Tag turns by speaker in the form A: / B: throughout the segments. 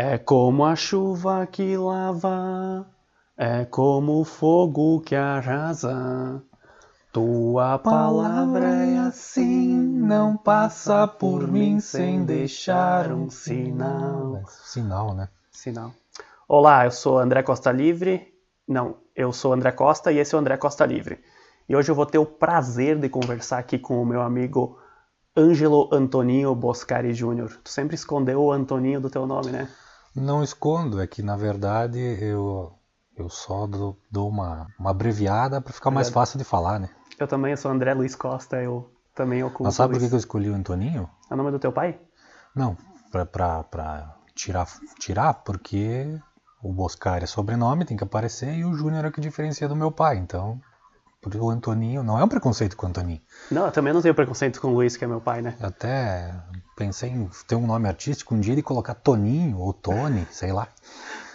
A: É como a chuva que lava, é como o fogo que arrasa. Tua palavra é assim, não passa por mim sem deixar um sinal.
B: Sinal, né?
A: Sinal. Olá, eu sou André Costa Livre. Não, eu sou André Costa e esse é o André Costa Livre. E hoje eu vou ter o prazer de conversar aqui com o meu amigo Ângelo Antoninho Boscari Júnior. Tu sempre escondeu o Antoninho do teu nome, né?
B: Não escondo, é que na verdade eu, eu só dou, dou uma, uma abreviada para ficar mais fácil de falar, né?
A: Eu também sou André Luiz Costa, eu também oculto
B: Mas sabe por que eu escolhi o Antoninho?
A: É o nome do teu pai?
B: Não, pra, pra, pra tirar, tirar, porque o Boscari é sobrenome, tem que aparecer, e o Júnior é o que diferencia do meu pai, então o Antoninho, não é um preconceito com o Antoninho.
A: Não, eu também não tenho preconceito com o Luiz, que é meu pai, né?
B: Até pensei em ter um nome artístico um dia e colocar Toninho ou Tony, sei lá.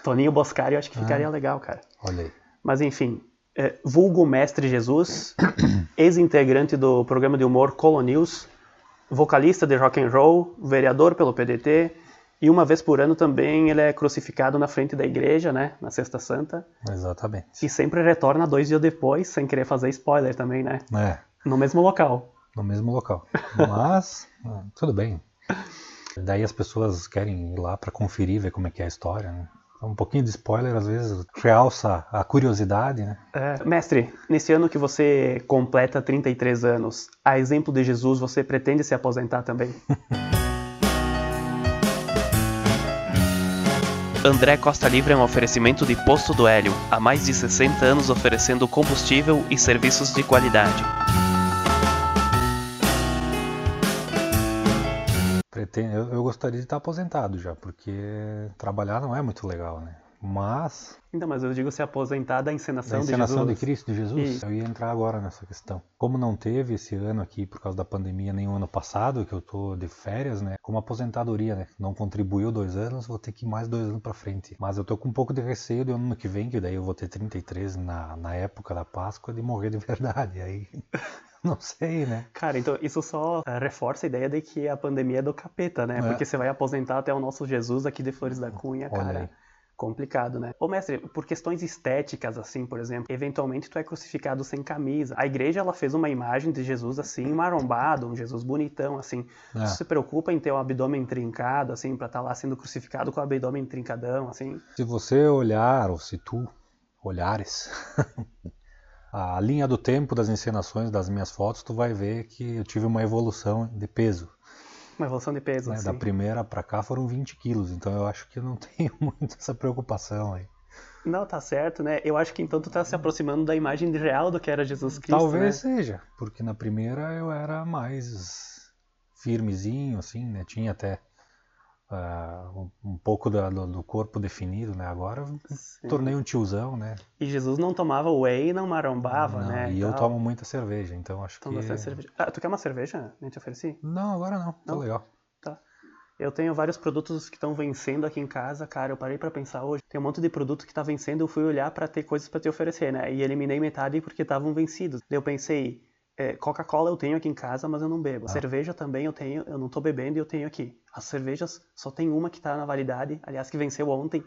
A: Toninho Boscari eu acho que
B: Ah.
A: ficaria legal, cara.
B: Olha aí.
A: Mas enfim, é, vulgo Mestre Jesus, ex-integrante do programa de humor Colonews, vocalista de rock and roll, vereador pelo PDT, e uma vez por ano também ele é crucificado na frente da igreja, né, na Sexta Santa,
B: Exatamente.
A: e sempre retorna dois dias depois, sem querer fazer spoiler também, né,
B: É,
A: no mesmo local.
B: no mesmo local. Mas, ah, tudo bem. Daí as pessoas querem ir lá para conferir, ver como é que é a história, né? Então, Um pouquinho de spoiler às vezes realça a curiosidade, né?
A: É, mestre, nesse ano que você completa 33 anos, a exemplo de Jesus, você pretende se aposentar também? André Costa Livre é um oferecimento de Posto do Hélio, há mais de 60 anos oferecendo combustível e serviços de qualidade.
B: Pretendo, eu, eu gostaria de estar aposentado já, porque trabalhar não é muito legal, né? Mas
A: Então, mas eu digo se aposentar da encenação,
B: a encenação
A: de
B: de. Cristo de Jesus, eu ia entrar agora nessa questão. Como não teve esse ano aqui por causa da pandemia, nem o ano passado, que eu tô de férias, né? Como aposentadoria, né? Não contribuiu dois anos, vou ter que ir mais dois anos pra frente. Mas eu tô com um pouco de receio do ano que vem, que daí eu vou ter 33 na, na época da Páscoa, de morrer de verdade. Aí não sei, né?
A: Cara, então isso só eh, reforça a ideia de que a pandemia é do capeta, né?
B: É.
A: Porque você vai aposentar até o nosso Jesus aqui de Flores da Cunha,
B: Olha
A: cara.
B: aí.
A: Complicado, né? Ô mestre, por questões estéticas, assim, por exemplo, eventualmente tu é crucificado sem camisa. A igreja, ela fez uma imagem de Jesus, assim, marombado, um Jesus bonitão, assim.
B: É.
A: Tu se preocupa em ter o abdômen trincado, assim, pra estar lá sendo crucificado com o abdômen trincadão, assim?
B: Se você olhar, ou se tu olhares, a linha do tempo das encenações das minhas fotos, tu vai ver que eu tive uma evolução de peso.
A: Uma evolução de peso,
B: né?
A: assim.
B: Da primeira pra cá foram 20 quilos, então eu acho que não tenho muito essa preocupação aí.
A: Não, tá certo, né? Eu acho que então tu tá se aproximando da imagem real do que era Jesus Cristo,
B: Talvez
A: né?
B: seja, porque na primeira eu era mais firmezinho, assim, né? Tinha até ah, um, pouco da- do, do corpo definido, né? Agora
A: Sim.
B: tornei um tiozão, né?
A: E Jesus não tomava whey e não marombava,
B: Não,
A: né?
B: e eu
A: tal.
B: tomo muita cerveja, então acho
A: Tomo
B: que...
A: cerveja. Ah, tu quer uma cerveja? Nem te ofereci?
B: Não, agora não, tá
A: Não?
B: legal.
A: Tá. Eu tenho vários produtos que estão vencendo aqui em casa, cara. Eu parei pra pensar hoje. Tem um monte de produto que tá vencendo. Eu fui olhar pra ter coisas pra te oferecer, né? E eliminei metade porque estavam vencidos. Eu pensei, é, Coca-Cola eu tenho aqui em casa, mas eu não bebo.
B: Ah.
A: Cerveja também eu tenho, eu não tô bebendo e eu tenho aqui. As cervejas só tem uma que tá na validade, aliás, que venceu ontem,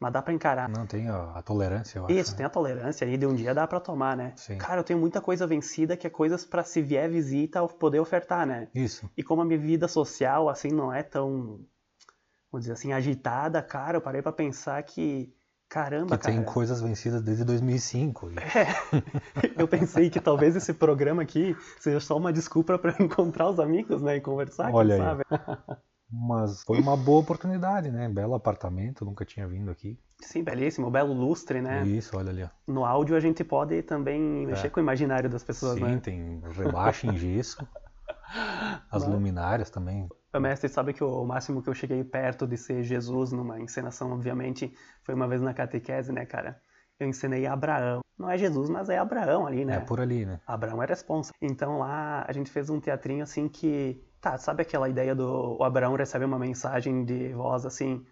A: mas dá pra encarar.
B: Não tem a, tolerância, eu acho.
A: Isso,
B: né?
A: tem a tolerância aí, de um dia dá pra tomar, né?
B: Sim.
A: Cara, eu tenho muita coisa vencida que é coisas pra se vier visita eu poder ofertar, né?
B: Isso.
A: E como a minha vida social, assim, não é tão, vamos dizer assim, agitada, cara, eu parei pra pensar que, caramba,
B: Que tem
A: cara.
B: coisas vencidas desde 2005. e-
A: É, eu pensei que talvez esse programa aqui seja só uma desculpa pra encontrar os amigos, né, e conversar,
B: Olha
A: sabe.
B: Mas foi uma boa oportunidade, né? Belo apartamento, nunca tinha vindo aqui.
A: Sim, belíssimo, belo lustre, né?
B: Isso, olha ali, ó.
A: No áudio a gente pode também mexer
B: É.
A: com o imaginário das pessoas,
B: Sim,
A: né?
B: tem rebaixo em gesso. As
A: Mas-
B: luminárias também.
A: O mestre sabe que o máximo que eu cheguei perto de ser Jesus numa encenação, obviamente, foi uma vez na catequese, né, cara? Eu encenei Abraão. Não é Jesus, mas é Abraão ali, né?
B: É por ali, né?
A: Abraão é responsa. Então lá a gente fez um teatrinho assim que. Tá, sabe aquela ideia do o Abraão recebe uma mensagem de voz assim: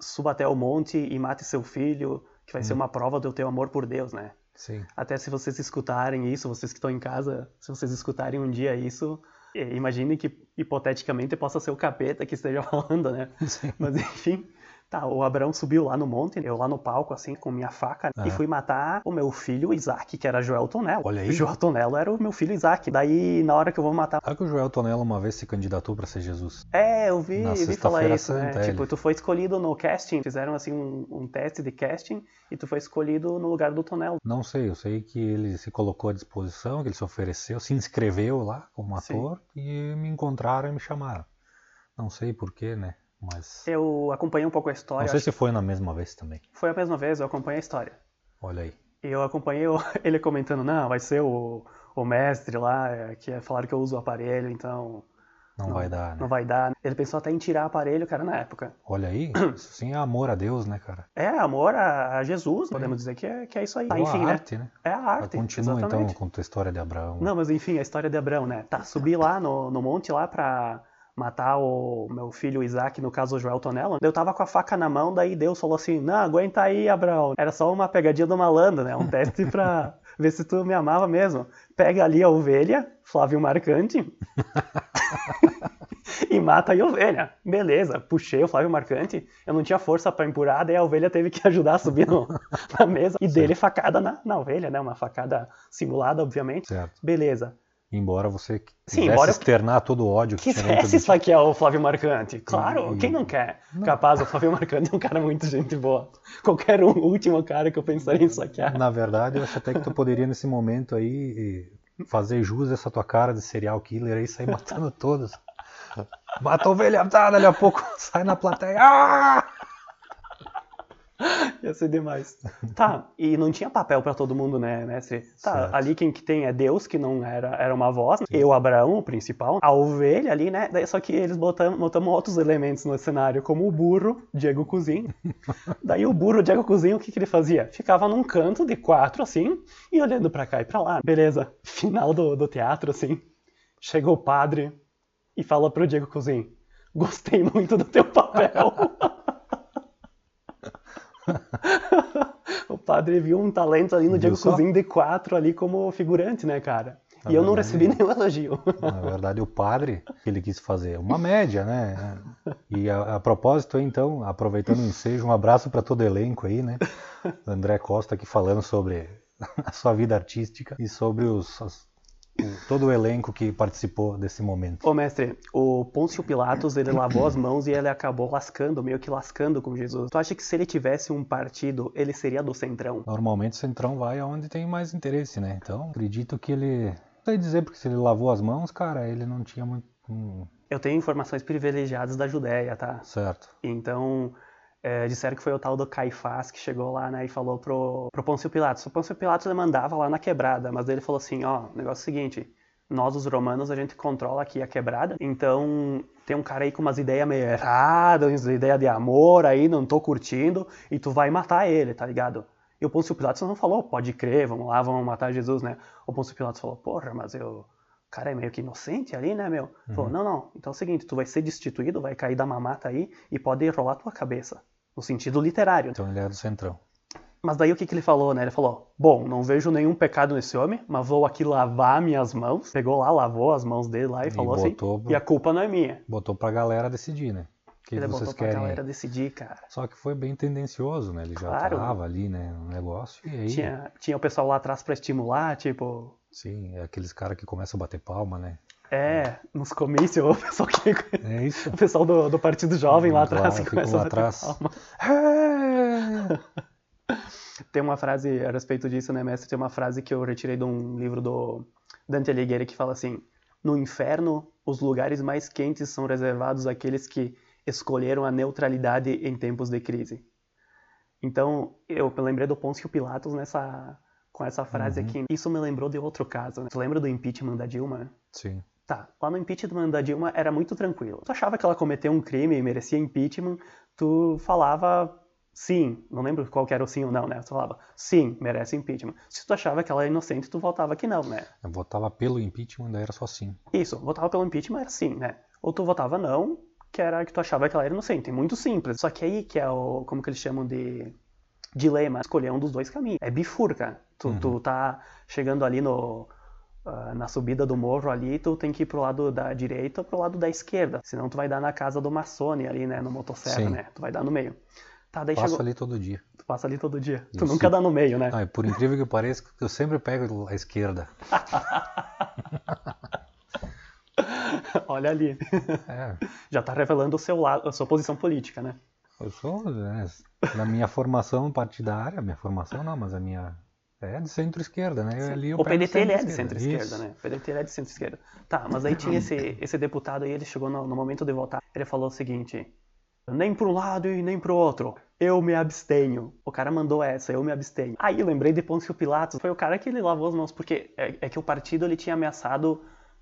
A: suba até o monte e mate seu filho, que vai ser uma prova do teu amor por Deus, né?
B: Sim.
A: Até se vocês escutarem isso, vocês que estão em casa, se vocês escutarem um dia isso, imagine que hipoteticamente possa ser o capeta que esteja falando, né?
B: Sim.
A: Mas enfim, Tá, o Abraão subiu lá no monte, eu lá no palco, assim, com minha faca, e
B: Aham.
A: fui matar o meu filho Isaac, que era Joel Tonello.
B: Olha aí.
A: Joel Tonello era o meu filho Isaac. Daí, na hora que eu vou matar.
B: Sabe que o Joel Tonello uma vez se candidatou pra ser Jesus?
A: É, eu vi,
B: Na
A: vi falar isso, né?
B: Santa,
A: Tipo,
B: ele.
A: tu foi escolhido no casting, fizeram assim um, um teste de casting e tu foi escolhido no lugar do Tonello.
B: Não sei, eu sei que ele se colocou à disposição, que ele se ofereceu, se inscreveu lá como
A: Sim.
B: ator e me encontraram e me chamaram. Não sei porquê, né? Mas.
A: Eu acompanhei um pouco a história.
B: Não sei se foi na mesma vez também.
A: Foi a mesma vez, eu acompanhei a história.
B: Olha aí.
A: Eu acompanhei o- ele comentando, não, vai ser o, o mestre lá, é, que é- falaram que eu uso o aparelho, então
B: Não, vai dar, né?
A: não vai dar. Ele pensou até em tirar aparelho, cara, na época.
B: Olha aí, isso sim é amor a Deus, né, cara?
A: É amor a, Jesus, podemos dizer que é, que é isso aí.
B: Ou
A: enfim,
B: a
A: né?
B: arte, né?
A: É a arte.
B: Continua
A: exatamente.
B: então com a tua história de Abraão.
A: Não, mas enfim, a história de Abraão, né? Tá, subi lá no, no monte lá pra matar o meu filho Isaac, no caso o Joel Tonello. Eu tava com a faca na mão, daí Deus falou assim, não, aguenta aí, Abraão. Era só uma pegadinha do malandro, né? Um teste pra ver se tu me amava mesmo. Pega ali a ovelha, Flávio Marcante, e mata aí a ovelha. Beleza, puxei o Flávio Marcante, eu não tinha força pra empurrar, daí a ovelha teve que ajudar a subir no- na mesa. E dele facada na, na ovelha, né? Uma facada simulada, obviamente.
B: Certo.
A: Beleza.
B: Embora você
A: Sim,
B: quisesse
A: embora
B: externar todo o ódio que
A: Quisesse esfaquear o Flávio Marcante. Claro,
B: Hum.
A: quem não quer? Capaz, o Flávio Marcante é um cara muito gente boa. Qualquer um, o último cara que eu pensaria em esfaquear.
B: Na verdade, eu acho até que tu poderia nesse momento aí fazer jus a essa tua cara de serial killer aí e sair matando todos. Mata a ovelha, tá, dali a pouco sai na plateia. Ah!
A: Ia ser demais. Tá, e não tinha papel pra todo mundo, né, mestre? Tá,
B: Certo.
A: ali quem que tem é Deus, que não era, era uma voz. Eu, Abraão, o principal. A ovelha ali, né? Daí, só que eles botam, botamos outros elementos no cenário, como o burro, Diego Cozinho. Daí o burro, Diego Cozinho, o que, que ele fazia? Ficava num canto de quatro, assim, e olhando pra cá e pra lá. Beleza, final do, do teatro, assim. Chega o padre e fala pro Diego Cozinho: Gostei muito do teu papel. o padre viu um talento ali no Diego? Cozinho de quatro ali como figurante, né, cara?
B: Na
A: e eu não
B: verdade-
A: recebi nenhum elogio.
B: Na verdade, o padre que ele quis fazer uma média, né? E a, a propósito, então, aproveitando o ensejo, um abraço para todo o elenco aí, né? André Costa aqui falando sobre a sua vida artística e sobre os, as- todo o elenco que participou desse momento.
A: Ô mestre, o Pôncio Pilatos, ele lavou as mãos e ele acabou lascando, meio que lascando com Jesus. Tu acha que se ele tivesse um partido, ele seria do Centrão?
B: Normalmente o Centrão vai aonde tem mais interesse, né? Então, acredito que ele. Não sei dizer, porque se ele lavou as mãos, cara, ele não tinha muito. hum,
A: Eu tenho informações privilegiadas da Judéia, tá?
B: certo.
A: Então, é, disseram que foi o tal do Caifás que chegou lá, né, e falou pro, pro Pôncio Pilatos. O Pôncio Pilatos mandava lá na quebrada, mas ele falou assim, ó, o negócio é o seguinte, nós os romanos a gente controla aqui a quebrada, então tem um cara aí com umas ideias meio erradas, umas ideias de amor aí, não tô curtindo, e tu vai matar ele, tá ligado? E o Pôncio Pilatos não falou, pode crer, vamos lá, vamos matar Jesus, né? O Pôncio Pilatos falou, porra, mas eu... Cara é meio que inocente ali, né, meu? Falou, não, não, então é o seguinte, tu vai ser destituído, vai cair da mamata aí e pode rolar tua cabeça. No sentido literário.
B: Então ele era do Centrão.
A: Mas daí o que, que ele falou, né? Ele falou, bom, não vejo nenhum pecado nesse homem, mas vou aqui lavar minhas mãos. Pegou lá, lavou as mãos dele lá e,
B: E
A: falou assim,
B: botou-
A: e a culpa não é minha.
B: Botou pra galera decidir, né? Que
A: ele
B: vocês
A: botou pra
B: querem.
A: galera decidir, cara.
B: Só que foi bem tendencioso, né? Ele já
A: Claro.
B: tava ali, né, no negócio. E aí,
A: Tinha, tinha o pessoal lá atrás pra estimular, tipo...
B: sim, é aqueles caras que começam a bater palma, né?
A: É, nos comícios, o pessoal, que,
B: É isso.
A: o pessoal do, do Partido Jovem lá atrás
B: Lá,
A: que começa a bater
B: atrás.
A: palma.
B: É!
A: Tem uma frase a respeito disso, né, mestre? Tem uma frase que eu retirei de um livro do Dante Alighieri que fala assim: No inferno, os lugares mais quentes são reservados àqueles que escolheram a neutralidade em tempos de crise. Então, eu lembrei do Pôncio Pilatos nessa com essa frase
B: Uhum.
A: aqui. Isso me lembrou de outro caso. Né? Tu lembra do impeachment da Dilma?
B: Sim.
A: Tá, lá no impeachment da Dilma era muito tranquilo. Tu achava que ela cometeu um crime e merecia impeachment, tu falava sim, não lembro qual era o sim ou não, né? Tu falava sim, merece impeachment. Se tu achava que ela era inocente, tu votava que não, né?
B: Eu votava pelo impeachment, daí era só sim.
A: Isso, votava pelo impeachment era sim, né? Ou tu votava não, que era que tu achava que ela era inocente. Muito simples. Só que aí que é o, como que eles chamam de dilema, escolher um dos dois caminhos. É bifurca. Tu,
B: Uhum.
A: tu tá chegando ali no uh, na subida do morro ali, tu tem que ir pro lado da direita ou pro lado da esquerda. Senão tu vai dar na casa do Massone ali, né? No motosserra,
B: Sim.
A: né? Tu vai dar no meio. Tá, daí
B: Passo
A: chegou.
B: ali todo dia.
A: Tu passa ali todo dia. Tu
B: Isso.
A: nunca dá no meio, né?
B: Ah, e por incrível que pareça, eu sempre pego a esquerda.
A: Olha ali.
B: É,
A: Já tá revelando o seu lado, a sua posição política, né?
B: eu sou, né, na minha formação partidária, minha formação não, mas a minha é de centro-esquerda, né? Eu, ali
A: o PDT ele é de
B: centro-esquerda.
A: né? O PDT ele é de centro-esquerda. Tá, mas aí tinha esse, esse deputado aí, ele chegou no, no momento de votar, ele falou o seguinte: nem para um lado e nem pro outro. Eu me abstenho. O cara mandou essa, eu me abstenho. Aí lembrei de Pôncio Pilatos, foi o cara que ele lavou as mãos, porque é, é que o partido ele tinha ameaçado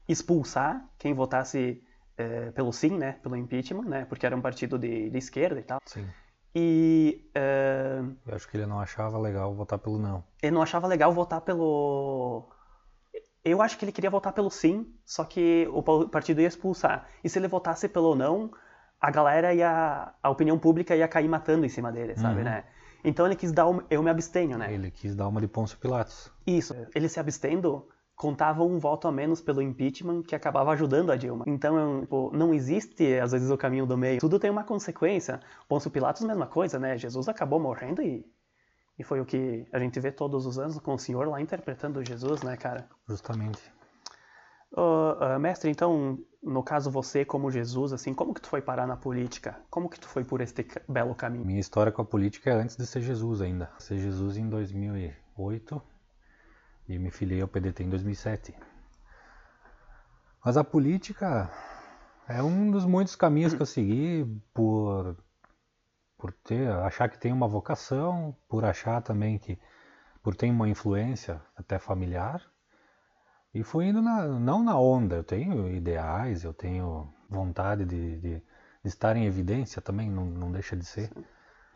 A: expulsar quem votasse é, pelo sim, né? Pelo impeachment, né? Porque era um partido de, de esquerda e tal.
B: Sim.
A: E é,
B: Eu acho que ele não achava legal votar pelo não.
A: ele não achava legal votar pelo. Eu acho que ele queria votar pelo sim, só que o pa- partido ia expulsar. E se ele votasse pelo não, a galera ia. A opinião pública ia cair matando em cima dele, sabe,
B: Uhum.
A: né? Então ele quis dar o eu me abstenho, né?
B: Ele quis dar uma de Pôncio Pilatos.
A: Isso. Ele se abstendo contava um voto a menos pelo impeachment que acabava ajudando a Dilma. Então, eu, tipo, não existe, às vezes, o caminho do meio. Tudo tem uma consequência. Pôncio Pilatos, mesma coisa, né? Jesus acabou morrendo e, e foi o que a gente vê todos os anos com o senhor lá interpretando Jesus, né, cara?
B: Justamente.
A: Ô, ah, mestre, então, no caso você como Jesus, assim, como que tu foi parar na política? Como que tu foi por este belo caminho?
B: Minha história com a política é antes de ser Jesus ainda. Ser Jesus em 2008 e me filiei ao PDT em 2007. Mas a política é um dos muitos caminhos que eu segui por por ter achar que tem uma vocação, por achar também que por ter uma influência até familiar. E fui indo na, não na onda, eu tenho ideais, eu tenho vontade de, de, de estar em evidência também, não, não deixa de ser.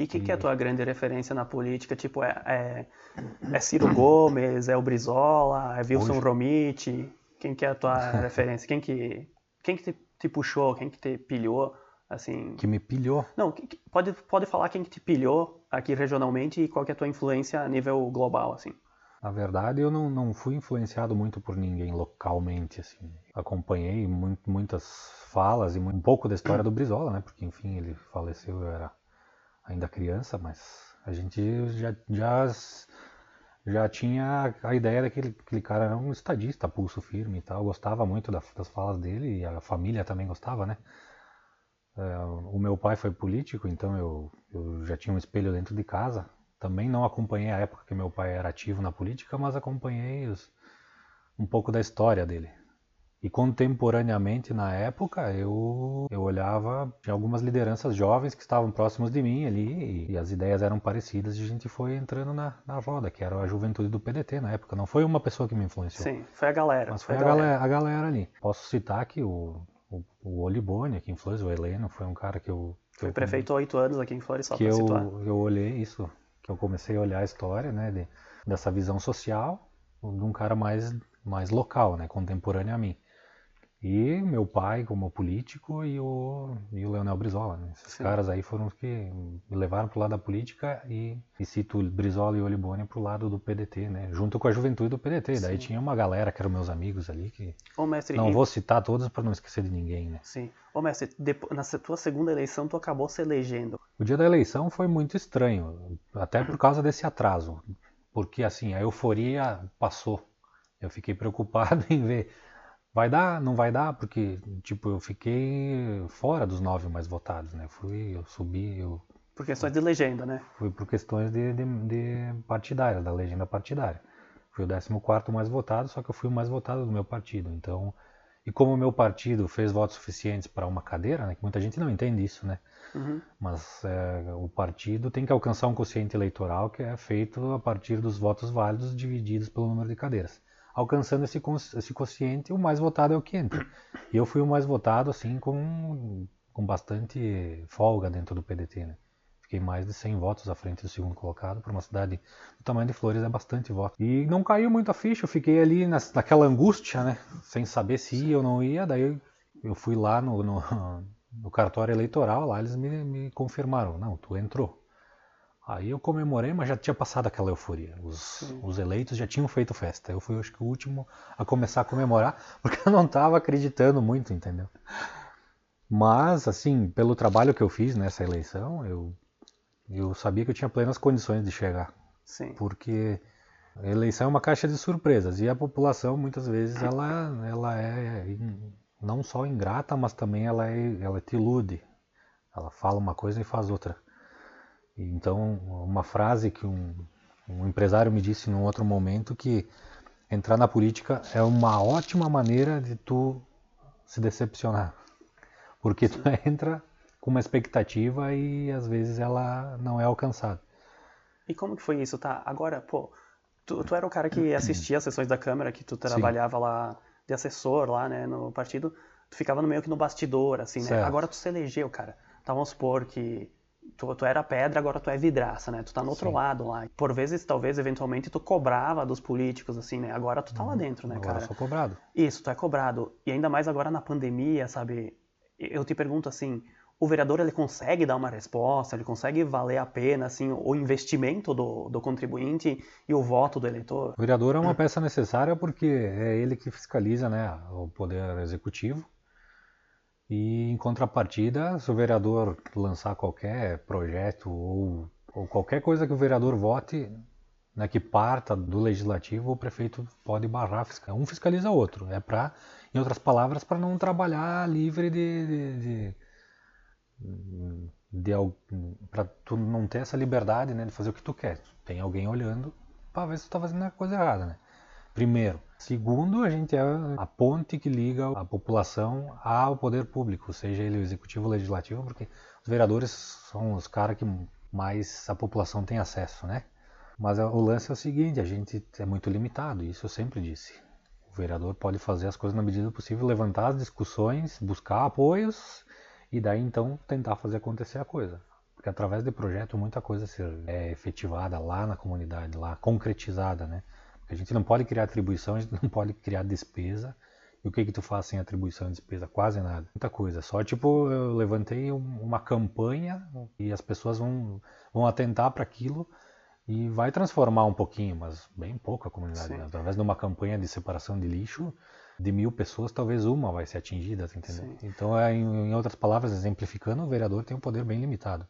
A: E o que, que é a tua grande referência na política? Tipo, é, é, é Ciro Gomes, é o Brizola, é Wilson
B: Hoje-
A: Romiti? Quem que é a tua referência? Quem que, quem que te, te puxou? Quem que te pilhou? Assim,
B: Que me pilhou.
A: não, pode, pode falar quem que te pilhou aqui regionalmente e qual que é a tua influência a nível global, assim.
B: Na verdade, eu não, não fui influenciado muito por ninguém localmente, assim. Acompanhei mu- muitas falas e um pouco da história do Brizola, né? Porque, enfim, ele faleceu, eu era ainda criança, mas a gente já, já, já tinha a ideia daquele aquele cara era um estadista, pulso firme e tal. Gostava muito da- das falas dele e a família também gostava, né? É, o meu pai foi político, então eu, eu já tinha um espelho dentro de casa. Também não acompanhei a época que meu pai era ativo na política, mas acompanhei os- um pouco da história dele. E contemporaneamente, na época, eu, eu olhava, tinha algumas lideranças jovens que estavam próximos de mim ali, e, e as ideias eram parecidas, e a gente foi entrando na, na roda, que era a juventude do PDT na época. Não foi uma pessoa que me influenciou.
A: Sim, foi a galera.
B: Mas foi a galera, a galera ali. Posso citar que o, o, o Olibone, que influenciou o Heleno, foi um cara que eu. que
A: Foi
B: eu-
A: prefeito há oito anos aqui em Flores, só
B: que
A: pra
B: eu,
A: situar.
B: eu olhei isso, que eu comecei a olhar a história, né, de- dessa visão social de um cara mais, mais local, né, contemporâneo a mim. E meu pai como político e o, e o Leonel Brizola, né? Esses
A: Sim.
B: caras aí foram os que me levaram pro lado da política e, e cito Brizola e Olibone pro lado do PDT, né? Junto com a juventude do PDT. Daí
A: Sim.
B: tinha uma galera que eram meus amigos ali que
A: Ô, mestre,
B: não
A: e-
B: vou citar todos para não esquecer de ninguém, né?
A: Sim. Ô, mestre, depo- na tua segunda eleição, tu acabou se elegendo.
B: O dia da eleição foi muito estranho, até por causa desse atraso, porque assim, a euforia passou. Eu fiquei preocupado em ver, vai dar, não vai dar, porque tipo, eu fiquei fora dos nove mais votados, né? Fui, eu subi, eu
A: Por questões de legenda, né?
B: fui por questões de, de, de partidárias, da legenda partidária. Fui o 14 mais votado, só que eu fui o mais votado do meu partido. Então, e como o meu partido fez votos suficientes para uma cadeira, né, que muita gente não entende isso, né?
A: Uhum.
B: Mas é, o partido tem que alcançar um quociente eleitoral que é feito a partir dos votos válidos divididos pelo número de cadeiras. Alcançando esse, esse quociente, o mais votado é o que entra. E eu fui o mais votado, assim, com, com bastante folga dentro do PDT, né? Fiquei mais de 100 votos à frente do segundo colocado. Para uma cidade do tamanho de Flores é bastante voto. E não caiu muito a ficha, eu fiquei ali naquela angústia, né? Sem saber se ia ou não ia. Daí eu, eu fui lá no, no, no cartório eleitoral, lá eles me, me confirmaram: não, tu entrou. Aí eu comemorei, mas já tinha passado aquela euforia. Os, os, eleitos já tinham feito festa. Eu fui, acho que, o último a começar a comemorar, porque eu não estava acreditando muito, entendeu? Mas, assim, pelo trabalho que eu fiz nessa eleição, eu, eu sabia que eu tinha plenas condições de chegar.
A: Sim.
B: Porque a eleição é uma caixa de surpresas e a população, muitas vezes, ela, ela é não só ingrata, mas também ela, é, ela te ilude. Ela fala uma coisa e faz outra. Então, uma frase que um, um empresário me disse num outro momento que entrar na política é uma ótima maneira de tu se decepcionar. Porque tu entra com uma expectativa e às vezes ela não é alcançada.
A: E como que foi isso, tá? Agora, pô, tu, tu era o cara que assistia as sessões da Câmara, que tu trabalhava Sim. lá de assessor lá, né, no partido, tu ficava no meio que no bastidor, assim, né? Certo. Agora tu se elegeu, cara. Então vamos supor que tu, tu era pedra, agora tu é vidraça, né? Tu tá no outro Sim. lado lá. Por vezes, talvez, eventualmente, tu cobrava dos políticos, assim, né? Agora tu tá lá uhum. dentro, né,
B: agora
A: cara?
B: Agora sou cobrado.
A: Isso, tu é cobrado. E ainda mais agora na pandemia, sabe? Eu te pergunto assim, o vereador ele consegue dar uma resposta, ele consegue valer a pena assim o investimento do, do contribuinte e o voto do eleitor?
B: O vereador é uma peça necessária porque é ele que fiscaliza né, o poder executivo e em contrapartida, se o vereador lançar qualquer projeto ou, ou qualquer coisa que o vereador vote, né, que parta do legislativo, o prefeito pode barrar, um fiscaliza o outro. É para, em outras palavras, para não trabalhar livre de, de, de, de para tu não ter essa liberdade, né, de fazer o que tu quer. Tem alguém olhando para ver se tu tá fazendo a coisa errada, né? Primeiro. Segundo, a gente é a ponte que liga a população ao poder público, seja ele o executivo ou legislativo, porque os vereadores são os caras que mais a população tem acesso, né? Mas o lance é o seguinte, a gente é muito limitado, isso eu sempre disse. O vereador pode fazer as coisas na medida possível, levantar as discussões, buscar apoios e daí então tentar fazer acontecer a coisa. Porque através de projeto muita coisa é efetivada lá na comunidade, lá concretizada, né? A gente não pode criar atribuição, a gente não pode criar despesa. E o que que tu faz sem atribuição e despesa? Quase nada. Muita coisa. Só tipo, eu levantei uma campanha e as pessoas vão, vão atentar para aquilo e vai transformar um pouquinho, mas bem pouco a comunidade. Né? Através de uma campanha de separação de lixo, de mil pessoas, talvez uma vai ser atingida, tá entendeu? Então, é, em, em outras palavras, exemplificando, o vereador tem um poder bem limitado.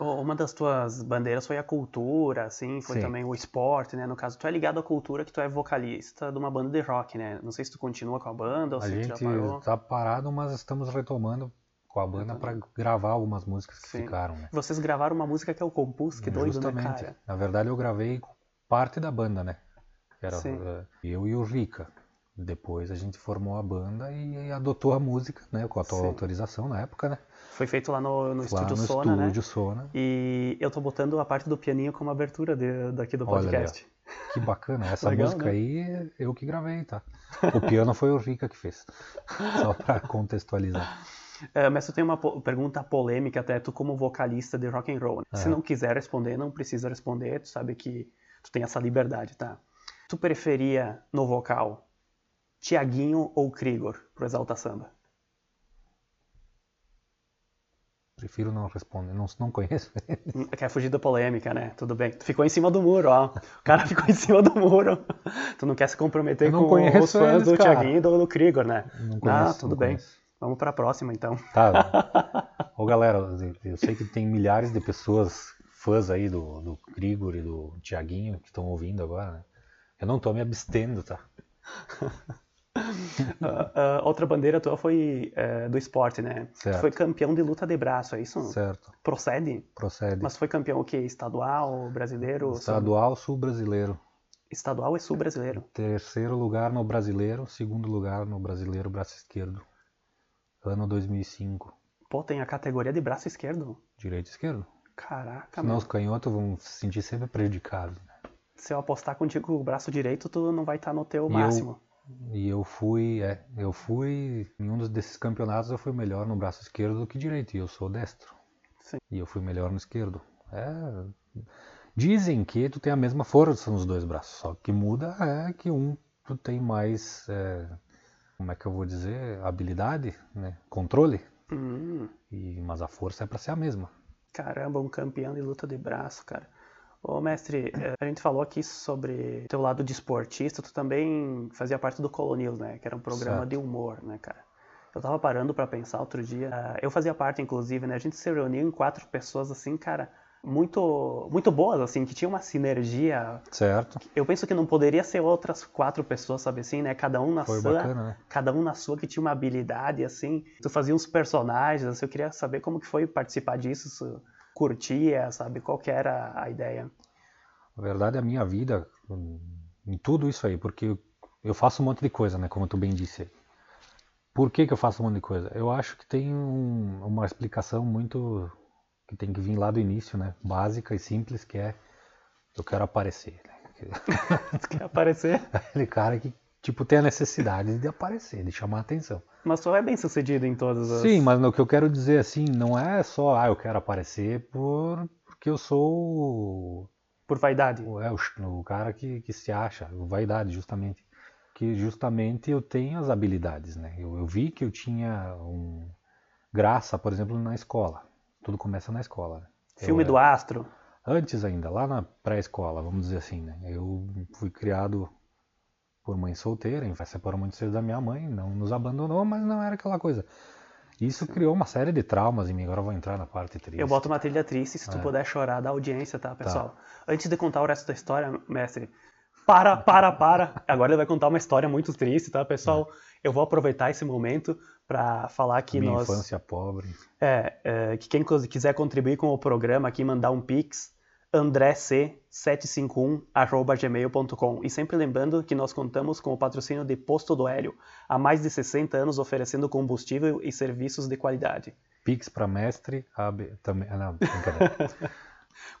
A: Uma das tuas bandeiras foi a cultura, assim, foi Sim. também o esporte, né? No caso, tu é ligado à cultura que tu é vocalista de uma banda de rock, né? Não sei se tu continua com a banda ou
B: a
A: se
B: gente já parou. tá parado, mas estamos retomando com a banda para gravar algumas músicas que Sim. ficaram. Né?
A: Vocês gravaram uma música que é o Compus, que doido, né, Justamente. né, cara?
B: Na verdade, eu gravei parte da banda, né? Era Sim. Eh, eu e o Rica. Depois a gente formou a banda e adotou a música, né? Com a tua autorização na época, né?
A: Foi feito lá no, no
B: lá
A: Estúdio
B: no
A: Sona,
B: estúdio
A: né?
B: Sona.
A: E eu tô botando a parte do pianinho como abertura de, daqui do podcast.
B: Olha, que bacana. Essa Legal, música né? aí eu que gravei, tá? O piano foi o Rica que fez. Só para contextualizar.
A: É, mas eu tenho uma pergunta polêmica até tu como vocalista de rock and roll. É. Se não quiser responder, não precisa responder. Tu sabe que tu tem essa liberdade, tá? Tu preferia no vocal Tiaguinho ou Krigor pro Exalta Samba?
B: Prefiro não responder, não, não conheço.
A: Quer fugir da polêmica, né? Tudo bem. Tu ficou em cima do muro, ó. O cara ficou em cima do muro. Tu não quer se comprometer com os fãs eles, do cara. Thiaguinho e do, do Krigor, né?
B: Não conheço,
A: ah, tudo bem.
B: Conheço.
A: Vamos para a próxima, então.
B: Tá. Ô, galera, eu sei que tem milhares de pessoas, fãs aí do, do Krigor e do Thiaguinho, que estão ouvindo agora, né? Eu não tô me abstendo, tá?
A: uh, uh, outra bandeira tua foi uh, do esporte, né?
B: Certo.
A: Tu foi campeão de luta de braço, é isso?
B: Certo.
A: Procede?
B: Procede.
A: Mas foi campeão o quê? Estadual, brasileiro?
B: Estadual, sul-brasileiro.
A: Estadual e sul-brasileiro.
B: Terceiro lugar no brasileiro, segundo lugar no brasileiro braço esquerdo. Ano 2005.
A: Pô, tem a categoria de braço esquerdo?
B: Direito e esquerdo.
A: Caraca,
B: Senão os canhotos vão se sentir sempre prejudicados. Né?
A: Se eu apostar contigo com o braço direito, tu não vai estar no teu e máximo.
B: Eu e eu fui, é, eu fui, em um desses campeonatos eu fui melhor no braço esquerdo do que direito, e eu sou destro.
A: Sim.
B: E eu fui melhor no esquerdo. É, dizem que tu tem a mesma força nos dois braços, só que muda é que um tu tem mais, é, como é que eu vou dizer, habilidade, né, controle.
A: Hum.
B: E, mas a força é para ser a mesma.
A: Caramba, um campeão de luta de braço, cara. Ô, mestre, eh, a gente falou aqui sobre teu lado de esportista, tu também fazia parte do Colonials, né? Que era um programa
B: Certo.
A: de humor, né, cara? Eu tava parando pra pensar outro dia. ah, Eu fazia parte, inclusive, né? A gente se reuniu em quatro pessoas, assim, cara, muito, muito boas, assim, que tinha uma sinergia.
B: Certo.
A: Eu penso que não poderia ser outras quatro pessoas, sabe assim, né? Cada um na
B: Foi
A: sua,
B: bacana, né?
A: cada um na sua que tinha uma habilidade, assim. Tu fazia uns personagens, assim, eu queria saber como que foi participar disso, tu curtia, sabe? Qual que era a ideia?
B: Na verdade, a minha vida, hum, em tudo isso aí, porque eu- faço um monte de coisa, né? Como tu bem disse. Por que, que eu faço um monte de coisa? Eu acho que tem um- uma explicação muito. que tem que vir lá do início, né? Básica e simples, que é. Eu quero aparecer. Né?
A: Quer aparecer?
B: Aquele cara que, tipo, tem a necessidade de aparecer, de chamar a atenção.
A: Mas tu é bem sucedido em todas as.
B: Sim, mas o que eu quero dizer assim, não é só, ah, eu quero aparecer por, porque eu sou
A: Por vaidade.
B: o, é, o, o cara que, que se acha, vaidade, justamente. Que justamente eu tenho as habilidades, né? Eu, eu vi que eu tinha um, graça, por exemplo, na escola. Tudo começa na escola. né? Eu
A: Filme
B: era-
A: do Astro.
B: Antes ainda, lá na pré-escola, vamos dizer assim, né? Eu fui criado por mãe solteira, em separou muito cedo da minha mãe, não nos abandonou, mas não era aquela coisa. Isso criou uma série de traumas em mim. Agora eu vou entrar na parte triste.
A: Eu boto uma trilha triste se tu
B: É.
A: puder chorar da audiência, tá, pessoal? Antes de contar o resto da história, mestre, para, para, para. Agora ele vai contar uma história muito triste, tá, pessoal? Eu vou aproveitar esse momento pra falar que
B: Minha
A: nós.
B: infância pobre.
A: É, é, que quem quiser contribuir com o programa aqui, mandar um pix, andrec751@gmail.com. E sempre lembrando que nós contamos com o patrocínio de Posto do Hélio, há mais de 60 anos oferecendo combustível e serviços de qualidade.
B: Pix para mestre, AB, também. ah, Não.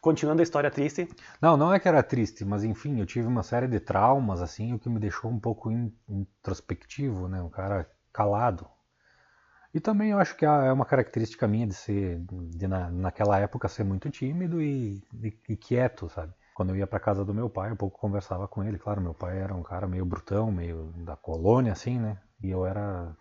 A: Continuando a história triste,
B: não, não é que era triste, mas enfim, eu tive uma série de traumas, assim, o que me deixou um pouco in- introspectivo, né? Um cara calado. E também eu acho que é uma característica minha de ser, de na, naquela época ser muito tímido e, e- e quieto, sabe? Quando eu ia para casa do meu pai, eu pouco conversava com ele. Claro, meu pai era um cara meio brutão, meio da colônia, assim, né? E eu era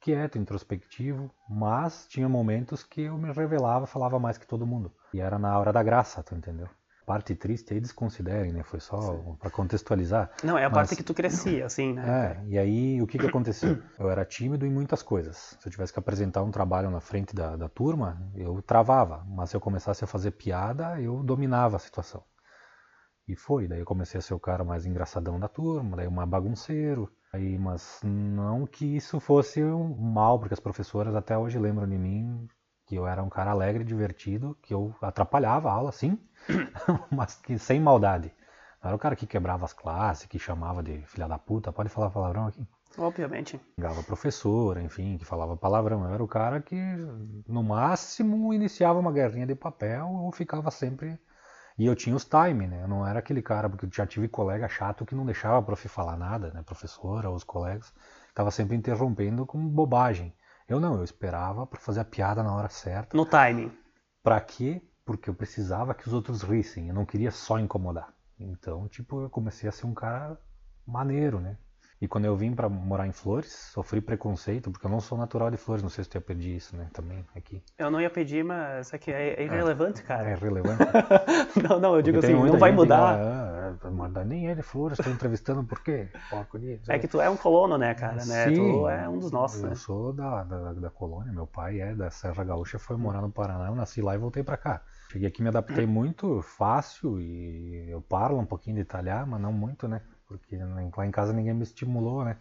B: quieto, introspectivo, mas tinha momentos que eu me revelava, falava mais que todo mundo. E era na hora da graça, tu entendeu? Parte triste aí desconsiderem, né? Foi só para contextualizar.
A: Não, é a
B: Mas-
A: parte que tu crescia, assim, né?
B: É, e aí o que que aconteceu? Eu era tímido em muitas coisas. Se eu tivesse que apresentar um trabalho na frente da, da turma, eu travava. Mas se eu começasse a fazer piada, eu dominava a situação. E foi, daí eu comecei a ser o cara mais engraçadão da turma, daí uma bagunceiro. Aí, mas não que isso fosse um mal, porque as professoras até hoje lembram de mim que eu era um cara alegre, divertido, que eu atrapalhava a aula, sim, mas que sem maldade. Não era o cara que quebrava as classes, que chamava de filha da puta, pode falar palavrão aqui?
A: Obviamente.
B: Xingava professora, enfim, que falava palavrão. Eu era o cara que, no máximo, iniciava uma guerrinha de papel ou ficava sempre. E eu tinha os time, né? Eu não era aquele cara, porque eu já tive colega chato que não deixava a prof falar nada, né? Professora, os colegas. Tava sempre interrompendo com bobagem. Eu não, eu esperava para fazer a piada na hora certa.
A: No timing.
B: Pra quê? Porque eu precisava que os outros rissem, eu não queria só incomodar. Então, tipo, eu comecei a ser um cara maneiro, né? E quando eu vim pra morar em Flores, sofri preconceito, porque eu não sou natural de Flores, não sei se tu ia pedir isso, né, também, aqui.
A: Eu não ia pedir, mas é que é, é irrelevante,
B: É
A: cara.
B: relevante.
A: não, não, eu digo
B: Porque tem
A: assim, não vai
B: que
A: mudar.
B: fala, "Ah, mas nem é de Flores, tô entrevistando por quê? Porco de...
A: É que tu é um colono, né, cara? Né?
B: Sim,
A: Tu é um dos nossos,
B: eu
A: né?
B: sou da, da, da colônia, meu pai é da Serra Gaúcha, foi morar no Paraná, eu nasci lá e voltei pra cá. Cheguei aqui, me adaptei muito fácil e eu parlo um pouquinho de italiano, mas não muito, né? Porque lá em casa ninguém me estimulou, né?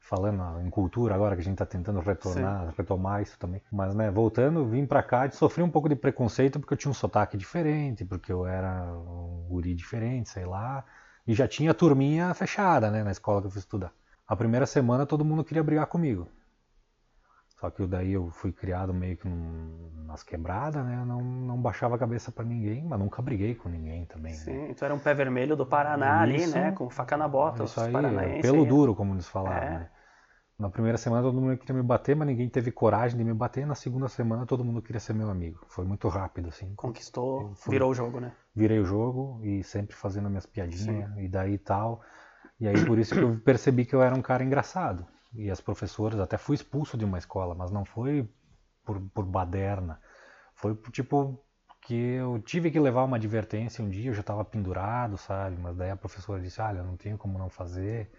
B: Falando em cultura agora, que a gente tá tentando retornar, retomar isso também. Mas, né, voltando, vim pra cá e sofri um pouco de preconceito porque eu tinha um sotaque diferente, porque eu era um guri diferente, sei lá. E já tinha a turminha fechada, né, na escola que eu fui estudar. A primeira semana todo mundo queria brigar comigo. Só que daí eu fui criado meio que num- nas quebradas, né? Não, não baixava a cabeça pra ninguém, mas nunca briguei com ninguém também. né?
A: Sim, tu era um pé vermelho do Paraná ali,
B: Isso.
A: né? Com faca na bota,
B: Isso aí, pelo
A: aí.
B: duro, como eles falavam.
A: É.
B: né? Na primeira semana todo mundo queria me bater, mas ninguém teve coragem de me bater. Na segunda semana todo mundo queria ser meu amigo. Foi muito rápido, assim.
A: Conquistou,
B: Fui.
A: virou o jogo, né?
B: Virei o jogo e sempre fazendo minhas piadinhas e daí tal. E aí por isso que eu percebi que eu era um cara engraçado. E as professoras, até fui expulso de uma escola, mas não foi por, por baderna. Foi tipo Porque eu tive que levar uma advertência um dia, eu já estava pendurado, sabe? Mas daí a professora disse, olha, não tenho como não fazer.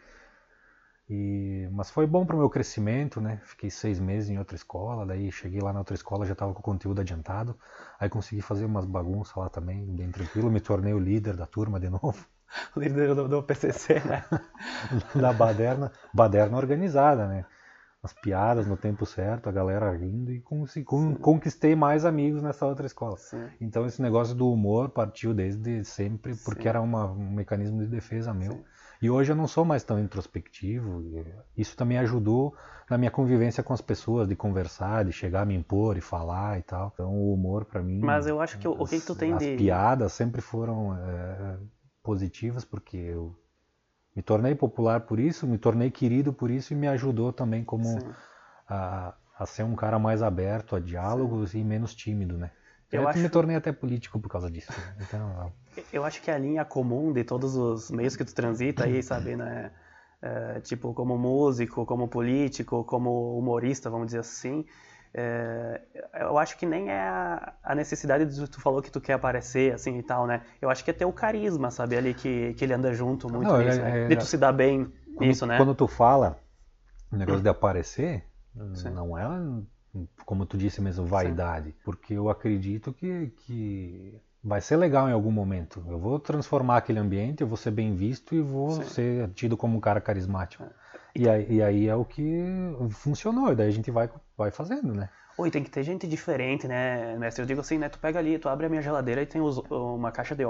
B: E, mas foi bom para o meu crescimento, né? Fiquei seis meses em outra escola, daí cheguei lá na outra escola, já estava com o conteúdo adiantado. Aí consegui fazer umas bagunças lá também, bem tranquilo. Me tornei o líder da turma de novo.
A: O líder do, do PCC, né?
B: da baderna, baderna organizada, né? As piadas no tempo certo, a galera rindo e conquistei mais amigos nessa outra escola.
A: Sim.
B: Então esse negócio do humor partiu desde sempre, porque
A: Sim.
B: era uma, um mecanismo de defesa meu.
A: Sim.
B: E hoje eu não sou mais tão introspectivo. Isso também ajudou na minha convivência com as pessoas, de conversar, de chegar a me impor e falar e tal. Então o humor para mim.
A: Mas eu acho que o, o que, que tu tem
B: as
A: de.
B: piadas sempre foram é, positivas porque eu me tornei popular por isso, me tornei querido por isso e me ajudou também como
A: Sim.
B: a, a ser um cara mais aberto a diálogos e menos tímido, né?
A: Eu
B: Eu,
A: acho-
B: me tornei até político por causa disso. né? Então,
A: Eu acho que a linha comum de todos os meios que tu transita aí, sabe, né? É, tipo, como músico, como político, como humorista, vamos dizer assim. É, eu acho que nem é a, a necessidade de tu falou que tu quer aparecer, assim, e tal, né? Eu acho que é ter o carisma, sabe, ali que, que ele anda junto muito
B: Não,
A: nisso,
B: é-
A: né?
B: é-
A: De tu se dar bem
B: quando,
A: nisso, né?
B: quando tu fala o negócio de aparecer,
A: Sim.
B: não é, como tu disse mesmo, vaidade. Porque eu acredito que, que vai ser legal em algum momento. Eu vou transformar aquele ambiente, eu vou ser bem visto e vou
A: Sim.
B: ser tido como um cara carismático. E aí, e aí é o que funcionou, e daí a gente vai, vai fazendo, né?
A: Oi, tem que ter gente diferente, né, mestre? Eu digo assim, né? Tu pega ali, tu abre a minha geladeira e tem os- uma caixa de,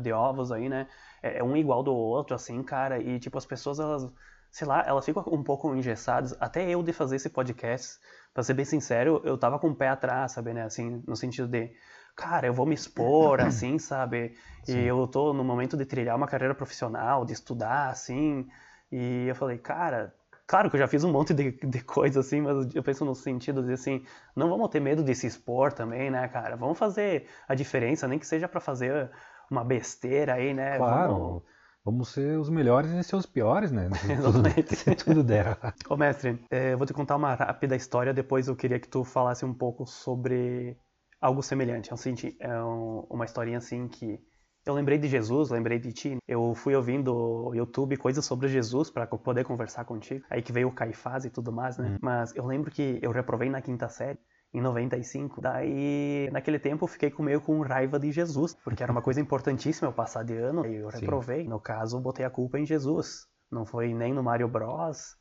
A: de ovos aí, né? É, é um igual do outro, assim, cara. E, tipo, as pessoas, elas, sei lá, elas ficam um pouco engessadas. Até eu de fazer esse podcast, pra ser bem sincero, eu tava com o pé atrás, sabe, né? Assim, no sentido de, cara, eu vou me expor, assim, sabe? E
B: Sim.
A: eu tô no momento de trilhar uma carreira profissional, de estudar, assim. E eu falei, cara, claro que eu já fiz um monte de, de coisa assim, mas eu penso no sentido de assim, não vamos ter medo de se expor também, né, cara? Vamos fazer a diferença, nem que seja pra fazer uma besteira aí, né?
B: Claro,
A: Vamos-
B: vamos ser os melhores e ser os piores, né? Tudo,
A: Exatamente.
B: se tudo der.
A: Ô, mestre, eh, eu vou te contar uma rápida história, depois eu queria que tu falasse um pouco sobre algo semelhante. É seguinte, é um- uma historinha assim que eu lembrei de Jesus, lembrei de ti. Eu fui ouvindo YouTube coisas sobre Jesus para poder conversar contigo. Aí que veio o Caifás e tudo mais, né? Mas eu lembro que eu reprovei na quinta série. Em 95. Daí, naquele tempo, eu fiquei com meio com raiva de Jesus, porque era uma coisa importantíssima eu passar de ano, e eu
B: Sim.
A: reprovei. No caso, eu botei a culpa em Jesus. Não foi nem no Mario Bros,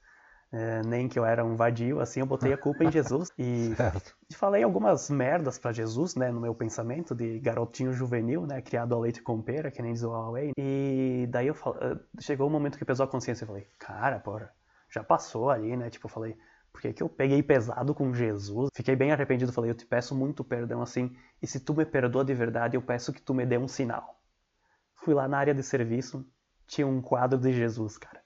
A: é, nem que eu era um vadio, assim, eu botei a culpa em Jesus. E
B: Certo.
A: falei algumas merdas pra Jesus, né, no meu pensamento de garotinho juvenil, né, criado a leite com pera, que nem diz o Huawei. E daí eu fal- eh, chegou o momento que pesou a consciência e falei, cara, porra, já passou ali, né, tipo, eu falei, por que que eu peguei pesado com Jesus? Fiquei bem arrependido, falei, eu te peço muito perdão, assim, e se tu me perdoa de verdade, eu peço que tu me dê um sinal. Fui lá na área de serviço, tinha um quadro de Jesus, cara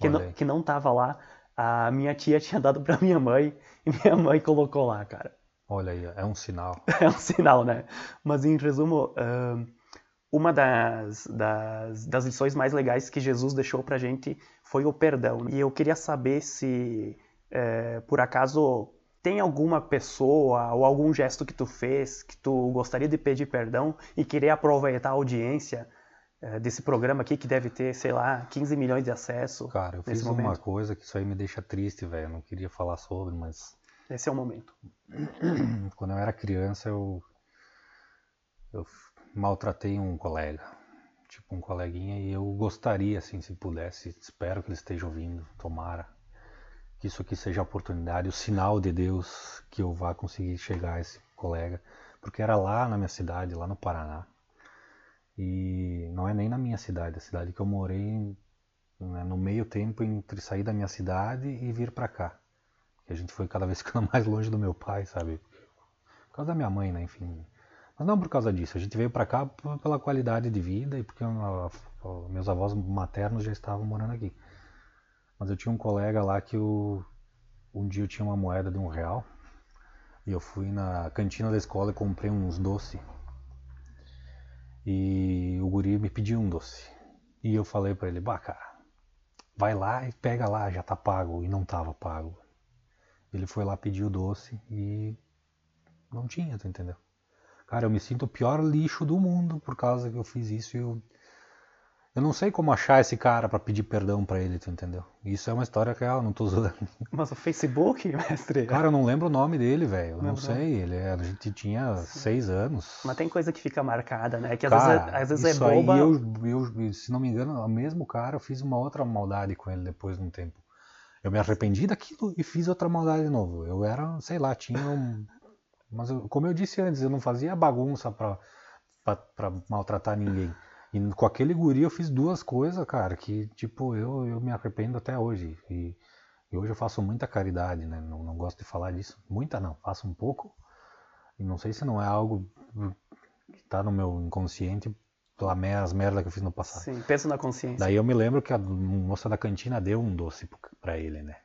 A: que
B: Olha
A: não, que não tava lá. A minha tia tinha dado pra minha mãe e minha mãe colocou lá, cara.
B: Olha aí, é um sinal.
A: É um sinal, né? Mas em resumo, uma das, das, das lições mais legais que Jesus deixou pra gente foi o perdão. E eu queria saber se, eh, por acaso, tem alguma pessoa ou algum gesto que tu fez que tu gostaria de pedir perdão e querer aproveitar a audiência desse programa aqui que deve ter, sei lá, 15 milhões de acessos.
B: Cara, eu fiz uma
A: momento.
B: coisa que isso aí me deixa triste, velho. Eu não queria falar sobre, mas
A: Esse é o momento.
B: quando eu era criança eu eu maltratei um colega, tipo um coleguinha e eu gostaria assim, se pudesse, espero que ele esteja ouvindo, tomara que isso aqui seja a oportunidade, o sinal de Deus que eu vá conseguir chegar a esse colega, porque era lá na minha cidade, lá no Paraná. E não é nem na minha cidade, a cidade que eu morei né, no meio tempo entre sair da minha cidade e vir pra cá. Porque a gente foi cada vez ficando mais longe do meu pai, sabe? Por causa da minha mãe, né? Enfim. Mas não por causa disso. A gente veio pra cá pela qualidade de vida e porque meus avós maternos já estavam morando aqui. Mas eu tinha um colega lá que eu, um dia eu tinha uma moeda de um real e eu fui na cantina da escola e comprei uns doces. E o guri me pediu um doce. E eu falei pra ele, bah, cara, vai lá e pega lá, já tá pago. E não tava pago. Ele foi lá pedir o doce e não tinha, tu entendeu? Cara, eu me sinto o pior lixo do mundo por causa que eu fiz isso e eu. Eu não sei como achar esse cara pra pedir perdão pra ele, tu entendeu? Isso é uma história real, não tô zoando.
A: Mas o Facebook, mestre?
B: Cara, eu não lembro o nome dele, velho. Eu não
A: não?
B: sei. Ele é- a gente tinha seis anos.
A: Mas tem coisa que fica marcada, né? Que às
B: Cara,
A: vezes, é, às vezes é
B: isso
A: boba.
B: Aí eu, eu, se não me engano, o mesmo cara, eu fiz uma outra maldade com ele depois de um tempo. Eu me arrependi daquilo e fiz outra maldade de novo. Eu era, sei lá, tinha um. Mas eu- como eu disse antes, eu não fazia bagunça pra maltratar ninguém. E com aquele guri eu fiz duas coisas, cara, que tipo, eu, eu me arrependo até hoje. E, e hoje eu faço muita caridade, né? Não, não gosto de falar disso. Muita não, faço um pouco. E não sei se não é algo que tá no meu inconsciente pela as merdas que eu fiz no passado.
A: Sim, pensa na consciência.
B: Daí eu me lembro que a moça da cantina deu um doce p- pra ele, né?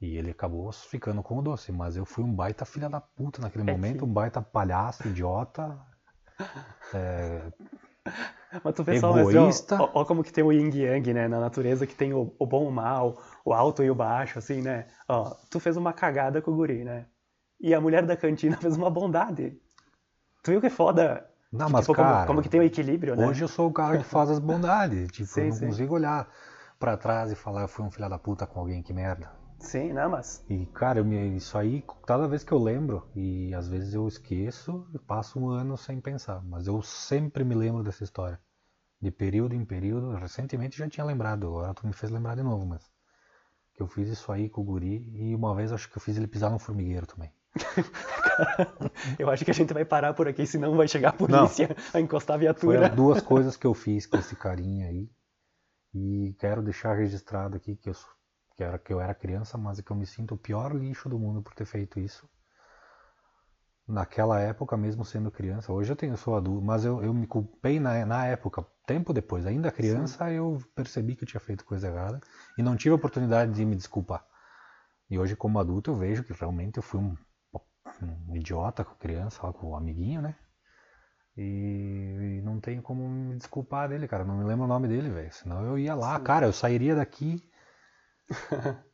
B: E ele acabou ficando com o doce, mas eu fui um baita filha da puta naquele
A: É
B: momento,
A: que-
B: um baita palhaço, idiota. É,
A: Mas tu vê só, mas, ó,
B: Egoísta.
A: ó, ó como que tem o yin yang, né? Na natureza que tem o, o bom e o mal, o alto e o baixo, assim, né? Ó, tu fez uma cagada com o guri, né? E a mulher da cantina fez uma bondade. Tu viu que é foda?
B: Não,
A: Que,
B: mas
A: tipo, como-
B: cara,
A: como, que tem o equilíbrio, né?
B: hoje eu sou o cara que faz as bondades. Tipo,
A: Sim,
B: eu não
A: sim.
B: consigo olhar pra trás e falar eu fui um filho da puta com alguém, que merda.
A: Sim, não, mas...
B: E, cara, eu me- isso aí, toda vez que eu lembro, e às vezes eu esqueço, e passo um ano sem pensar, mas eu sempre me lembro dessa história. De período em período, recentemente já tinha lembrado, agora tu me fez lembrar de novo, mas que eu fiz isso aí com o guri, e uma vez acho que eu fiz ele pisar no formigueiro também.
A: Eu acho que a gente vai parar por aqui, senão vai chegar a polícia a encostar a viatura.
B: as duas coisas que eu fiz com esse carinha aí, e quero deixar registrado aqui que eu, sou- que era, que eu era criança, mas que eu me sinto o pior lixo do mundo por ter feito isso. naquela época, mesmo sendo criança, hoje eu tenho, sou adulto, mas eu, eu me culpei na, na época, tempo depois, ainda criança, eu percebi que eu tinha feito coisa errada e não tive a oportunidade de me desculpar. E hoje, como adulto, eu vejo que realmente eu fui um, um idiota com criança, lá, com o amiguinho, né? E, e não tenho como me desculpar dele, cara. Não me lembro o nome dele, velho. Senão eu ia lá, cara, eu sairia daqui.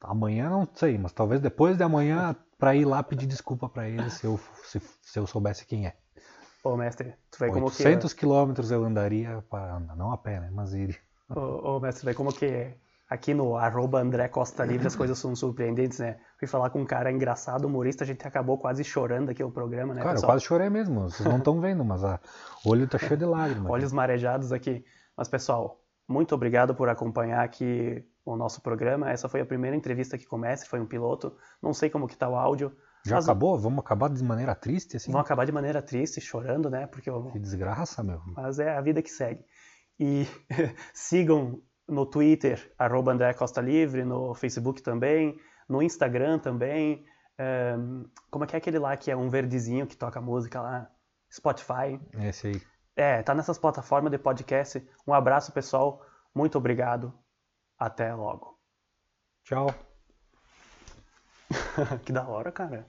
B: Amanhã não sei, mas talvez depois de amanhã pra ir lá pedir desculpa pra ele se eu, se, se eu soubesse quem é.
A: Ô, mestre, tu vê como que...
B: 800 quilômetros eu andaria, para, não a pé, né? Mas iria.
A: Ô, ô, mestre, vê como que aqui no arroba André Costa Livre as coisas são surpreendentes, né? Fui falar com um cara engraçado, humorista, a gente acabou quase chorando aqui o programa, né,
B: Cara, eu
A: pessoal?
B: quase chorei mesmo. Vocês não estão vendo, mas a, o olho tá cheio de lágrimas.
A: Olhos marejados aqui. Mas, pessoal, muito obrigado por acompanhar aqui o nosso programa. Essa foi a primeira entrevista que comece, foi um piloto. Não sei como que tá o áudio.
B: Já
A: mas
B: acabou? Vamos acabar de maneira triste, assim?
A: Vão acabar de maneira triste, chorando, né? Porque eu-
B: Que desgraça, meu.
A: mas é a vida que segue. E sigam no Twitter, arroba André Costa Livre, no Facebook também, no Instagram também. Ehm, como é que é aquele lá que é um verdezinho que toca música lá? Spotify.
B: Esse aí.
A: É, tá nessas plataformas de podcast. Um abraço, pessoal. Muito obrigado. Até logo.
B: Tchau.
A: que da hora, cara.